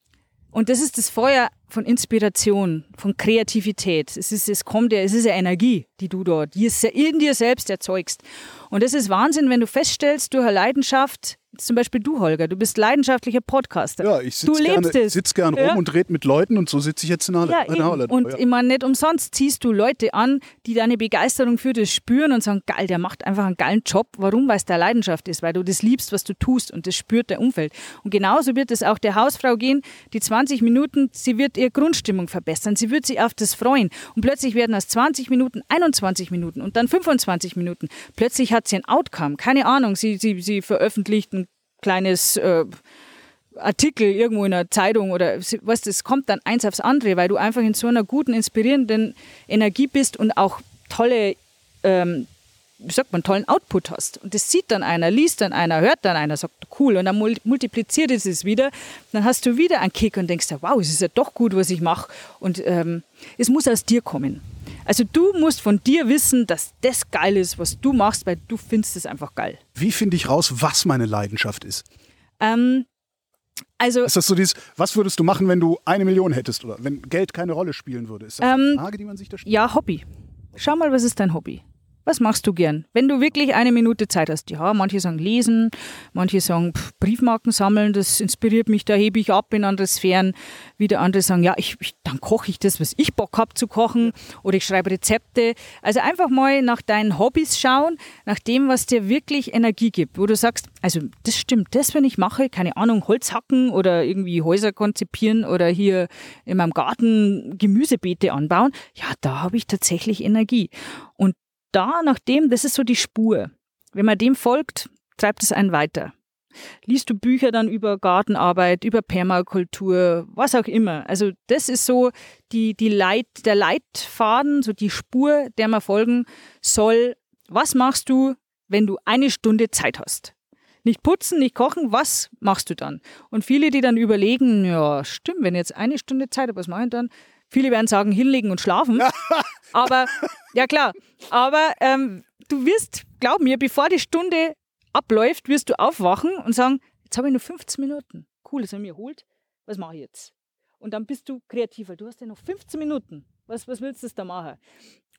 und das ist das Feuer von Inspiration, von Kreativität. Es ist, es kommt ja, es ist ja Energie, die du dort in dir selbst erzeugst. Und das ist Wahnsinn, wenn du feststellst, durch eine Leidenschaft zum Beispiel du, Holger, du bist leidenschaftlicher Podcaster. Ja, ich sitze gerne, sitz gern rum und rede mit Leuten und so sitze ich jetzt in Halle. Ja, in Halle. Und ja. ich meine, nicht umsonst ziehst du Leute an, die deine Begeisterung für das spüren und sagen, geil, der macht einfach einen geilen Job. Warum? Weil es der Leidenschaft ist, weil du das liebst, was du tust und das spürt der Umfeld. Und genauso wird es auch der Hausfrau gehen, die 20 Minuten, sie wird ihre Grundstimmung verbessern, sie wird sich auf das freuen. Und plötzlich werden aus 20 Minuten 21 Minuten und dann 25 Minuten. Plötzlich hat sie ein Outcome, keine Ahnung, sie, sie, sie veröffentlicht ein kleines äh, Artikel irgendwo in einer Zeitung oder was, das kommt dann eins aufs andere, weil du einfach in so einer guten, inspirierenden Energie bist und auch tolle, ähm, wie sagt man, tollen Output hast. Und das sieht dann einer, liest dann einer, hört dann einer, sagt cool und dann multipliziert es es wieder. Dann hast du wieder einen Kick und denkst, wow, es ist ja doch gut, was ich mache. Und ähm, es muss aus dir kommen. Also du musst von dir wissen, dass das geil ist, was du machst, weil du findest es einfach geil. Wie finde ich raus, was meine Leidenschaft ist? Ähm, also, ist das so dieses, was würdest du machen, wenn du eine Million hättest oder wenn Geld keine Rolle spielen würde? Ist das ähm, eine Frage, die man sich da stellt? Ja, Hobby. Schau mal, was ist dein Hobby? Was machst du gern? Wenn du wirklich eine Minute Zeit hast. Ja, manche sagen lesen, manche sagen pff, Briefmarken sammeln, das inspiriert mich, da hebe ich ab in andere Sphären. Wieder andere sagen, ja, ich, ich dann koche ich das, was ich Bock habe zu kochen oder ich schreibe Rezepte. Also einfach mal nach deinen Hobbys schauen, nach dem, was dir wirklich Energie gibt. Wo du sagst, also das stimmt, das, wenn ich mache, keine Ahnung, Holz hacken oder irgendwie Häuser konzipieren oder hier in meinem Garten Gemüsebeete anbauen, ja, da habe ich tatsächlich Energie. Und da, nachdem, das ist so die Spur. Wenn man dem folgt, treibt es einen weiter. Liest du Bücher dann über Gartenarbeit, über Permakultur, was auch immer. Also das ist so die, die Leit, der Leitfaden, so die Spur, der man folgen soll. Was machst du, wenn du eine Stunde Zeit hast? Nicht putzen, nicht kochen, was machst du dann? Und viele, die dann überlegen, ja, stimmt, wenn ich jetzt eine Stunde Zeit habe, was mache ich dann? Viele werden sagen, hinlegen und schlafen. aber, ja klar, aber ähm, du wirst, glaub mir, bevor die Stunde abläuft, wirst du aufwachen und sagen, jetzt habe ich nur 15 Minuten. Cool, das habe ich mir erholt. Was mache ich jetzt? Und dann bist du kreativer. Du hast ja noch 15 Minuten. Was, was willst du da machen?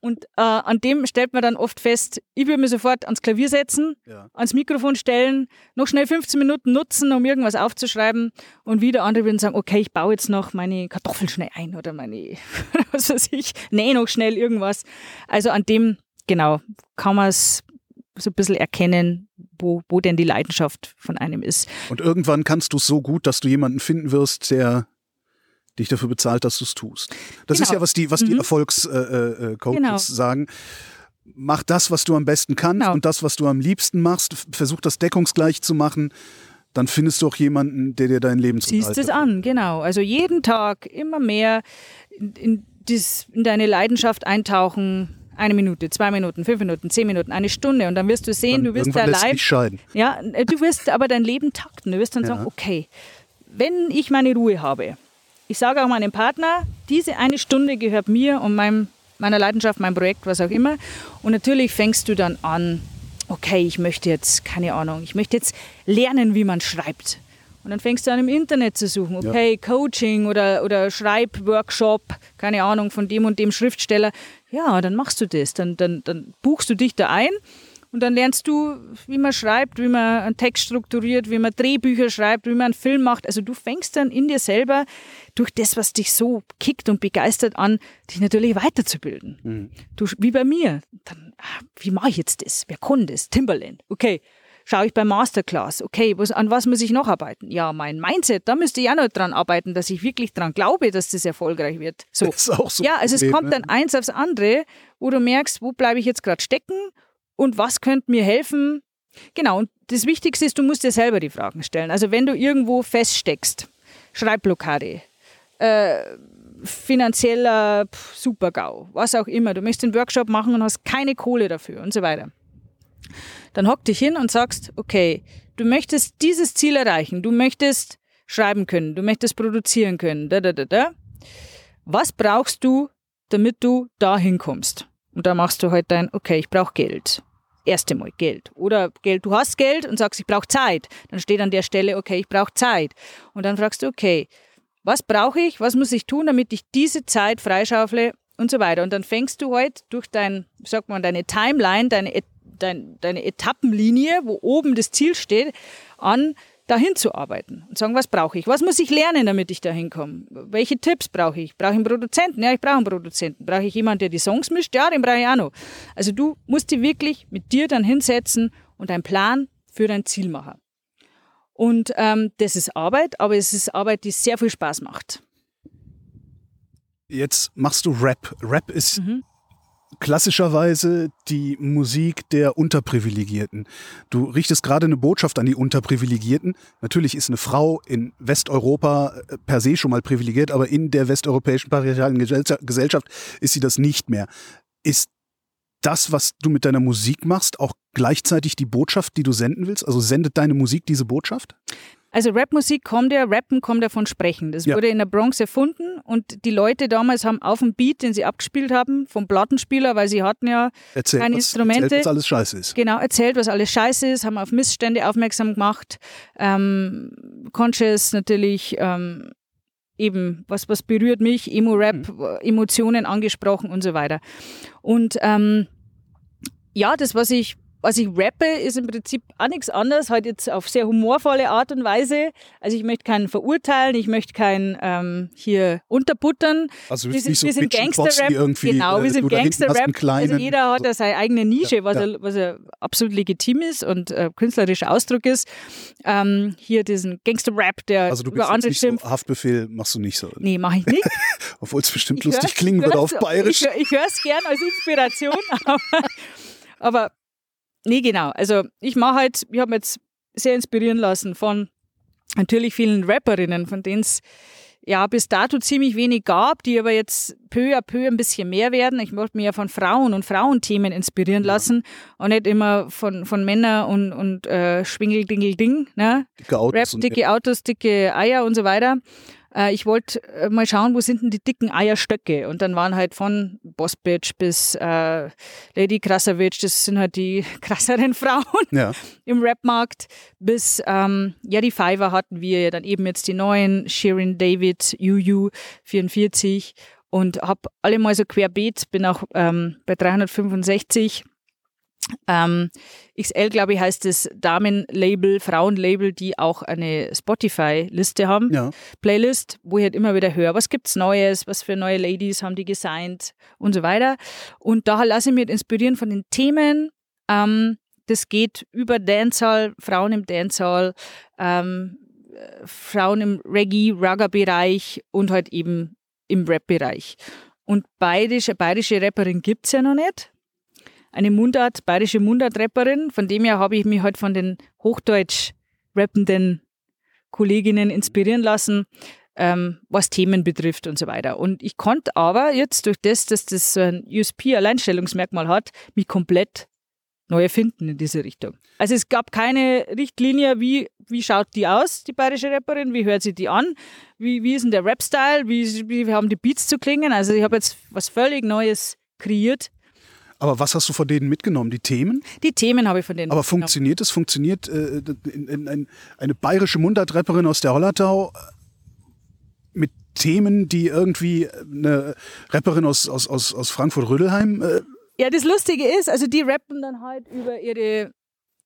Und äh, an dem stellt man dann oft fest, ich würde mir sofort ans Klavier setzen, ja. ans Mikrofon stellen, noch schnell 15 Minuten nutzen, um irgendwas aufzuschreiben. Und wieder andere würden sagen, okay, ich baue jetzt noch meine Kartoffeln schnell ein oder meine, was weiß ich, nähe noch schnell irgendwas. Also an dem, genau, kann man es so ein bisschen erkennen, wo, wo denn die Leidenschaft von einem ist. Und irgendwann kannst du es so gut, dass du jemanden finden wirst, der dich dafür bezahlt, dass du es tust. Das genau. ist ja, was die, was die mhm. Erfolgscoaches äh, äh, genau. sagen. Mach das, was du am besten kannst genau. und das, was du am liebsten machst. Versuch das deckungsgleich zu machen. Dann findest du auch jemanden, der dir dein Leben Siehst es an, genau. Also jeden Tag immer mehr in, in, dies, in deine Leidenschaft eintauchen, eine Minute, zwei Minuten, fünf Minuten, zehn Minuten, eine Stunde und dann wirst du sehen, dann du wirst da live. Scheiden. Ja, du wirst aber dein Leben takten. Du wirst dann ja. sagen, okay, wenn ich meine Ruhe habe, ich sage auch meinem Partner, diese eine Stunde gehört mir und meinem, meiner Leidenschaft, meinem Projekt, was auch immer. Und natürlich fängst du dann an, okay, ich möchte jetzt, keine Ahnung, ich möchte jetzt lernen, wie man schreibt. Und dann fängst du an im Internet zu suchen, okay, ja. Coaching oder, oder Schreibworkshop, keine Ahnung, von dem und dem Schriftsteller. Ja, dann machst du das. Dann, dann, dann buchst du dich da ein und dann lernst du, wie man schreibt, wie man einen Text strukturiert, wie man Drehbücher schreibt, wie man einen Film macht. Also du fängst dann in dir selber durch das, was dich so kickt und begeistert an, dich natürlich weiterzubilden. Mhm. Du, wie bei mir. Dann, ah, wie mache ich jetzt das? Wer kann das? Timberland. Okay. Schaue ich bei Masterclass, okay, was, an was muss ich noch arbeiten? Ja, mein Mindset, da müsste ich auch noch dran arbeiten, dass ich wirklich dran glaube, dass das erfolgreich wird. So. Das ist auch so ja, also es kommt ne? dann eins aufs andere, wo du merkst, wo bleibe ich jetzt gerade stecken und was könnte mir helfen? Genau, und das Wichtigste ist, du musst dir selber die Fragen stellen. Also wenn du irgendwo feststeckst, Schreibblockade, äh, finanzieller Supergau, was auch immer, du möchtest einen Workshop machen und hast keine Kohle dafür und so weiter. Dann hock dich hin und sagst, okay, du möchtest dieses Ziel erreichen, du möchtest schreiben können, du möchtest produzieren können, da, da, da, da. Was brauchst du, damit du da hinkommst? Und da machst du halt dein, okay, ich brauche Geld. Erste Mal Geld. Oder Geld, du hast Geld und sagst, ich brauche Zeit. Dann steht an der Stelle, okay, ich brauche Zeit. Und dann fragst du, okay, was brauche ich, was muss ich tun, damit ich diese Zeit freischaufle und so weiter. Und dann fängst du halt durch dein, sag mal, deine Timeline, deine, deine, deine Etappenlinie, wo oben das Ziel steht, an, dahin zu arbeiten und sagen, was brauche ich? Was muss ich lernen, damit ich dahin komme? Welche Tipps brauche ich? Brauche ich einen Produzenten? Ja, ich brauche einen Produzenten. Brauche ich jemanden, der die Songs mischt? Ja, den brauche ich auch noch. Also du musst dich wirklich mit dir dann hinsetzen und einen Plan für dein Ziel machen. Und ähm, das ist Arbeit, aber es ist Arbeit, die sehr viel Spaß macht. Jetzt machst du Rap. Rap ist mhm klassischerweise die Musik der Unterprivilegierten. Du richtest gerade eine Botschaft an die Unterprivilegierten. Natürlich ist eine Frau in Westeuropa äh, per se schon mal privilegiert, aber in der westeuropäischen patriarchalen Gesellschaft ist sie das nicht mehr. Ist das, was du mit deiner Musik machst, auch gleichzeitig die Botschaft, die du senden willst? Also sendet deine Musik diese Botschaft? Also Rapmusik kommt ja, Rappen kommt ja von Sprechen. Das ja. wurde in der Bronx erfunden und die Leute damals haben auf dem Beat, den sie abgespielt haben, vom Plattenspieler, weil sie hatten ja erzählt, keine was, Instrumente. Erzählt, was alles scheiße ist. Genau, erzählt, was alles scheiße ist, haben auf Missstände aufmerksam gemacht. Ähm, Conscious natürlich ähm, eben, was, was berührt mich, Emo-Rap, mhm. Emotionen angesprochen und so weiter. Und ähm, ja, das, was ich was ich rappe, ist im Prinzip auch nichts anderes, halt jetzt auf sehr humorvolle Art und Weise. Also ich möchte keinen verurteilen, ich möchte keinen ähm, hier unterbuttern. Also wir, sind, so wir sind Gangster-Rap. Genau, wir äh, sind Gangster-Rap. Also jeder hat da seine eigene Nische, ja, was, ja. Er, was er absolut legitim ist und äh, künstlerischer Ausdruck ist. Ähm, hier diesen Gangster-Rap, der also du bist über andere nicht schimpft. So Haftbefehl machst du nicht so. Nee, mache ich nicht. Obwohl es bestimmt ich lustig klingen würde auf Bayerisch. Ich, ich höre es gern als Inspiration, aber, aber Nee, genau. Also ich mache halt, ich habe mich jetzt sehr inspirieren lassen von natürlich vielen Rapperinnen, von denen es ja bis dato ziemlich wenig gab, die aber jetzt peu à peu ein bisschen mehr werden. Ich wollte mich ja von Frauen und Frauenthemen inspirieren lassen und nicht immer von, von Männern und, und äh, Schwingel, Dingel, Ding. Ne? Dicke Autos. Rap, dicke Autos, dicke Eier und so weiter äh, ich wollte äh, mal schauen, wo sind denn die dicken Eierstöcke? Und dann waren halt von Boss Bitch bis äh, Lady Krasavitch, das sind halt die krasseren Frauen ja. im Rapmarkt, bis, ähm, ja, die Fiverr hatten wir dann eben jetzt die neuen, Shirin David, Yu 44 und habe alle mal so querbeet, bin auch ähm, bei 365 ähm, XL, glaube ich, heißt es Damenlabel, Frauenlabel, die auch eine Spotify-Liste haben, Ja. Playlist, wo ich halt immer wieder höre, was gibt's Neues, was für neue Ladies haben die gesigned und so weiter. Und da lasse ich mich inspirieren von den Themen. Ähm, das geht über Dancehall, Frauen im Dancehall, ähm, äh, Frauen im Reggae, Ragga-Bereich und halt eben im Rap-Bereich. Und bayerische, bayerische Rapperin gibt's ja noch nicht eine Mundart, bayerische Mundart-Rapperin. Von dem her habe ich mich halt von den hochdeutsch rappenden Kolleginnen inspirieren lassen, ähm, was Themen betrifft und so weiter. Und ich konnte aber jetzt durch das, dass das so ein USP-Alleinstellungsmerkmal hat, mich komplett neu erfinden in diese Richtung. Also es gab keine Richtlinie, wie, wie schaut die aus, die bayerische Rapperin, wie hört sie die an, wie, wie ist denn der Rap-Style, wie, wie haben die Beats zu klingen. Also ich habe jetzt was völlig Neues kreiert. Aber was hast du von denen mitgenommen? Die Themen? Die Themen habe ich von denen Aber mitgenommen. funktioniert es? Funktioniert äh, in, in, in, eine bayerische Mundartrapperin aus der Hollertau äh, mit Themen, die irgendwie eine Rapperin aus, aus, aus, aus Frankfurt-Rödelheim äh, Ja, das Lustige ist, also die rappen dann halt über ihre,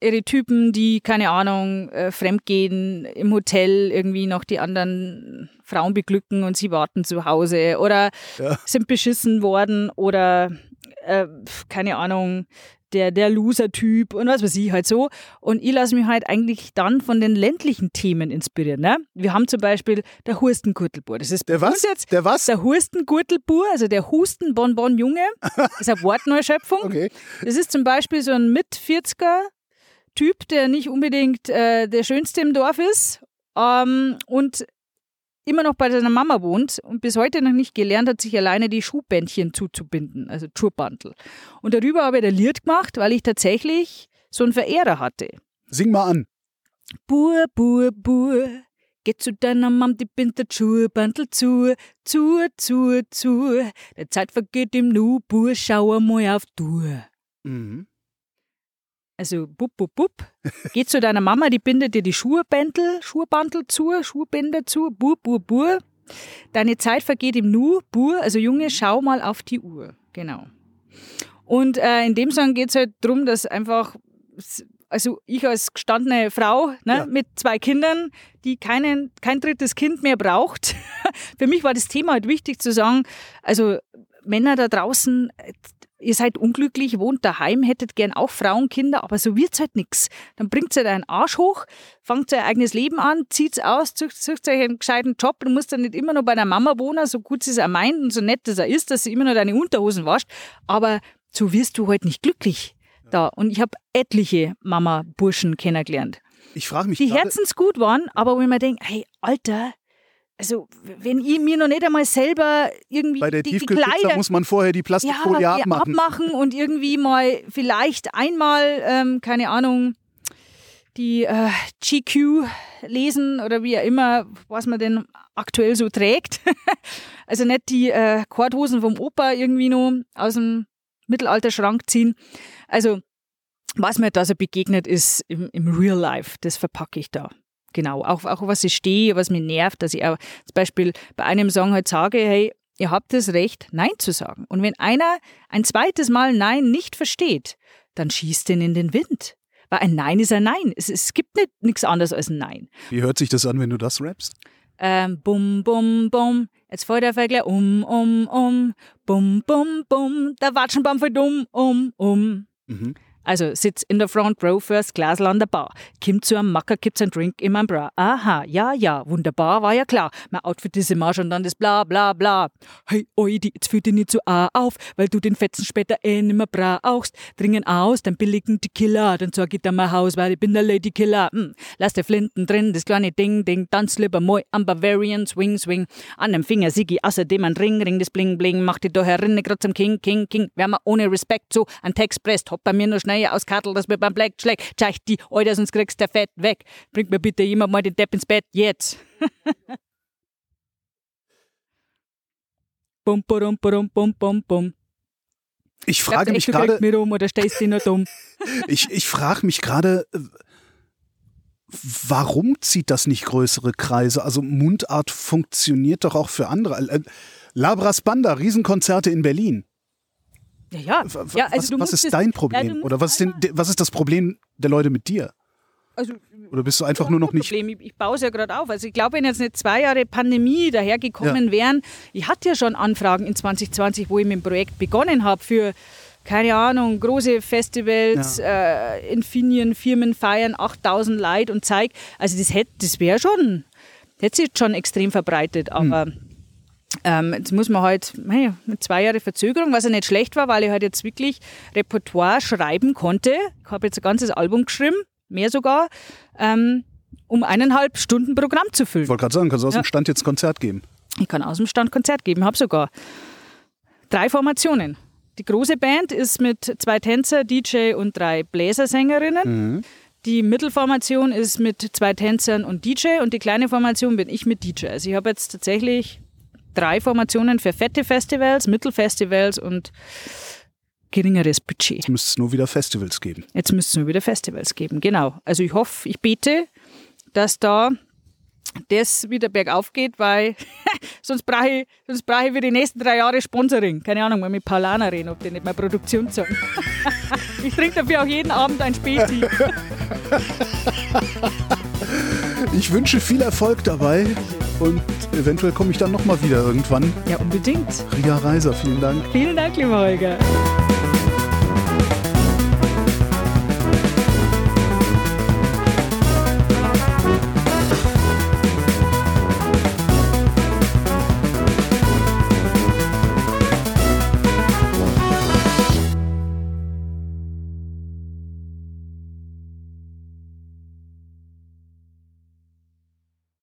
ihre Typen, die, keine Ahnung, äh, fremdgehen, im Hotel irgendwie noch die anderen Frauen beglücken und sie warten zu Hause oder Ja. sind beschissen worden oder, äh, keine Ahnung, der, der Loser-Typ und was weiß ich halt so. Und ich lasse mich halt eigentlich dann von den ländlichen Themen inspirieren. Ne? Wir haben zum Beispiel der Hurstengurtelbur. Das ist Der was? jetzt Der was? der Hurstengurtelbur, also der Hustenbonbon-Junge. Ist eine Wortneuschöpfung. Okay. Das ist zum Beispiel so ein Mit-40er Typ, der nicht unbedingt äh, der Schönste im Dorf ist ähm, und immer noch bei seiner Mama wohnt und bis heute noch nicht gelernt hat, sich alleine die Schuhbändchen zuzubinden, also Schuhbandel. Und darüber habe ich ein Lied gemacht, weil ich tatsächlich so einen Verehrer hatte. Sing mal an. Bur, Bur, Bur, geh zu deiner Mam, die bindet Schuhbandel zu, zu, zu, zu. Der Zeit vergeht im Nu, Bur, schau einmal auf du. Mhm. Also, bub, bub, bub. Geh zu deiner Mama, die bindet dir die Schuhbändel, Schuhbandel zu, Schuhbinder zu, bur, bur, bur. Deine Zeit vergeht im Nu, bur, also Junge, schau mal auf die Uhr. Genau. Und äh, in dem Song geht es halt darum, dass einfach, also ich als gestandene Frau ne, Ja. mit zwei Kindern, die keinen, kein drittes Kind mehr braucht, für mich war das Thema halt wichtig zu sagen, also Männer da draußen, ihr seid unglücklich, wohnt daheim, hättet gern auch Frauen, Kinder, aber so wird's halt nix. Dann bringt's halt einen Arsch hoch, fangt euer eigenes Leben an, zieht's aus, sucht, sucht euch einen gescheiten Job, du musst dann nicht immer noch bei der Mama wohnen, so gut sie es auch meint und so nett das er ist, dass sie immer noch deine Unterhosen wascht, aber so wirst du halt nicht glücklich da. Und ich habe etliche Mama-Burschen kennengelernt, Ich frage mich die herzensgut waren, aber wo ich mir denke, hey, Alter, also wenn ich mir noch nicht einmal selber irgendwie bei der die, die Kleider muss man vorher die Plastikfolie ja, abmachen. abmachen und irgendwie mal vielleicht einmal, ähm, keine Ahnung, die äh, GQ lesen oder wie auch immer, was man denn aktuell so trägt. also nicht die äh, Korthosen vom Opa irgendwie noch aus dem Mittelalterschrank ziehen. Also was mir da so begegnet ist im, im Real Life, das verpacke ich da. Genau, auch, auch was ich stehe, was mich nervt, dass ich auch zum Beispiel bei einem Song halt sage, hey, ihr habt das Recht, Nein zu sagen. Und wenn einer ein zweites Mal Nein nicht versteht, dann schießt ihn in den Wind. Weil ein Nein ist ein Nein. Es, es gibt nicht nichts anderes als ein Nein. Wie hört sich das an, wenn du das rappst? Ähm, bum, bum, bum, jetzt fällt der Vergleich um, um, um, bum, bum, bum, der Watschenbaum fällt um, um, um. Mhm. Also sitz in der Front Row, first Glas an der Bar. Kimmt zu einem Macker, gibt's ein Drink in mein Bra. Aha, ja, ja, wunderbar, war ja klar. Mein Outfit ist im Arsch und dann das bla bla bla. Hey, Oidi, jetzt führ dich nicht zu A auf, weil du den Fetzen später eh nimmer brauchst. Dringen aus, den billigen Tequila, dann sorg ich dir mein Haus, weil ich bin der Lady Killer. Hm. Lass die Flinten drin, das kleine Ding, Ding, tanz lieber moi am Bavarian Swing, Swing. An dem Finger Sigi, außerdem ein Ring, Ring, das Bling, Bling. Mach dich da herinne grad zum King, King, King. Wer mal ohne Respekt so ein Text presst, hopp bei mir nur schnell aus Kattel, dass mir beim Black schlägt. Zeig die, Alter, sonst kriegst der Fett weg. Bringt mir bitte jemand mal den Depp ins Bett, jetzt. bum, bum, bum, bum, bum, bum. Ich frage mich du gerade, mir um oder stehst du nur dumm? ich, ich frage mich gerade, warum zieht das nicht größere Kreise? Also Mundart funktioniert doch auch für andere. Äh, Labras Banda, Riesenkonzerte in Berlin. Ja, ja. Ja also was, was ist dein ja, Problem? musst Oder was ist, denn, was ist das Problem der Leute mit dir? Also, Oder bist du einfach nur noch nicht. Problem. Ich, ich baue es ja gerade auf. Also ich glaube, wenn jetzt nicht zwei Jahre Pandemie dahergekommen wären, ich hatte ja schon Anfragen in 2020, wo ich mit dem Projekt begonnen habe für, keine Ahnung, große Festivals, äh, Infinien, Firmen feiern, 8000 Leute und zeig. Also das hätte, das wäre schon, hätte sich schon extrem verbreitet, aber ähm, jetzt muss man halt hey, mit zwei Jahre Verzögerung, was ja nicht schlecht war, weil ich halt jetzt wirklich Repertoire schreiben konnte. Ich habe jetzt ein ganzes Album geschrieben, mehr sogar, ähm, um eineinhalb Stunden Programm zu Ich füllen. wollte gerade sagen, kannst du aus Ja. dem Stand jetzt Konzert geben. Ich kann aus dem Stand Konzert geben, habe sogar drei Formationen. Die große Band ist mit zwei Tänzer, DJ und drei Bläsersängerinnen. Die Mittelformation ist mit zwei Tänzern und DJ und die kleine Formation bin ich mit DJ. Also ich habe jetzt tatsächlich drei Formationen für fette Festivals, Mittelfestivals und geringeres Budget. Jetzt müsste es nur wieder Festivals geben. Jetzt müsste es nur wieder Festivals geben, genau. Also ich hoffe, ich bete, dass da das wieder bergauf geht, weil sonst brauche ich, sonst brauche ich für die nächsten drei Jahre Sponsoring. Keine Ahnung, mal mit Paulana reden, ob die nicht mal Produktion zahlen. ich trinke dafür auch jeden Abend ein Späti. Ich wünsche viel Erfolg dabei und eventuell komme ich dann nochmal wieder irgendwann. Ja, unbedingt. Ria Reiser, vielen Dank. Vielen Dank, lieber Holger.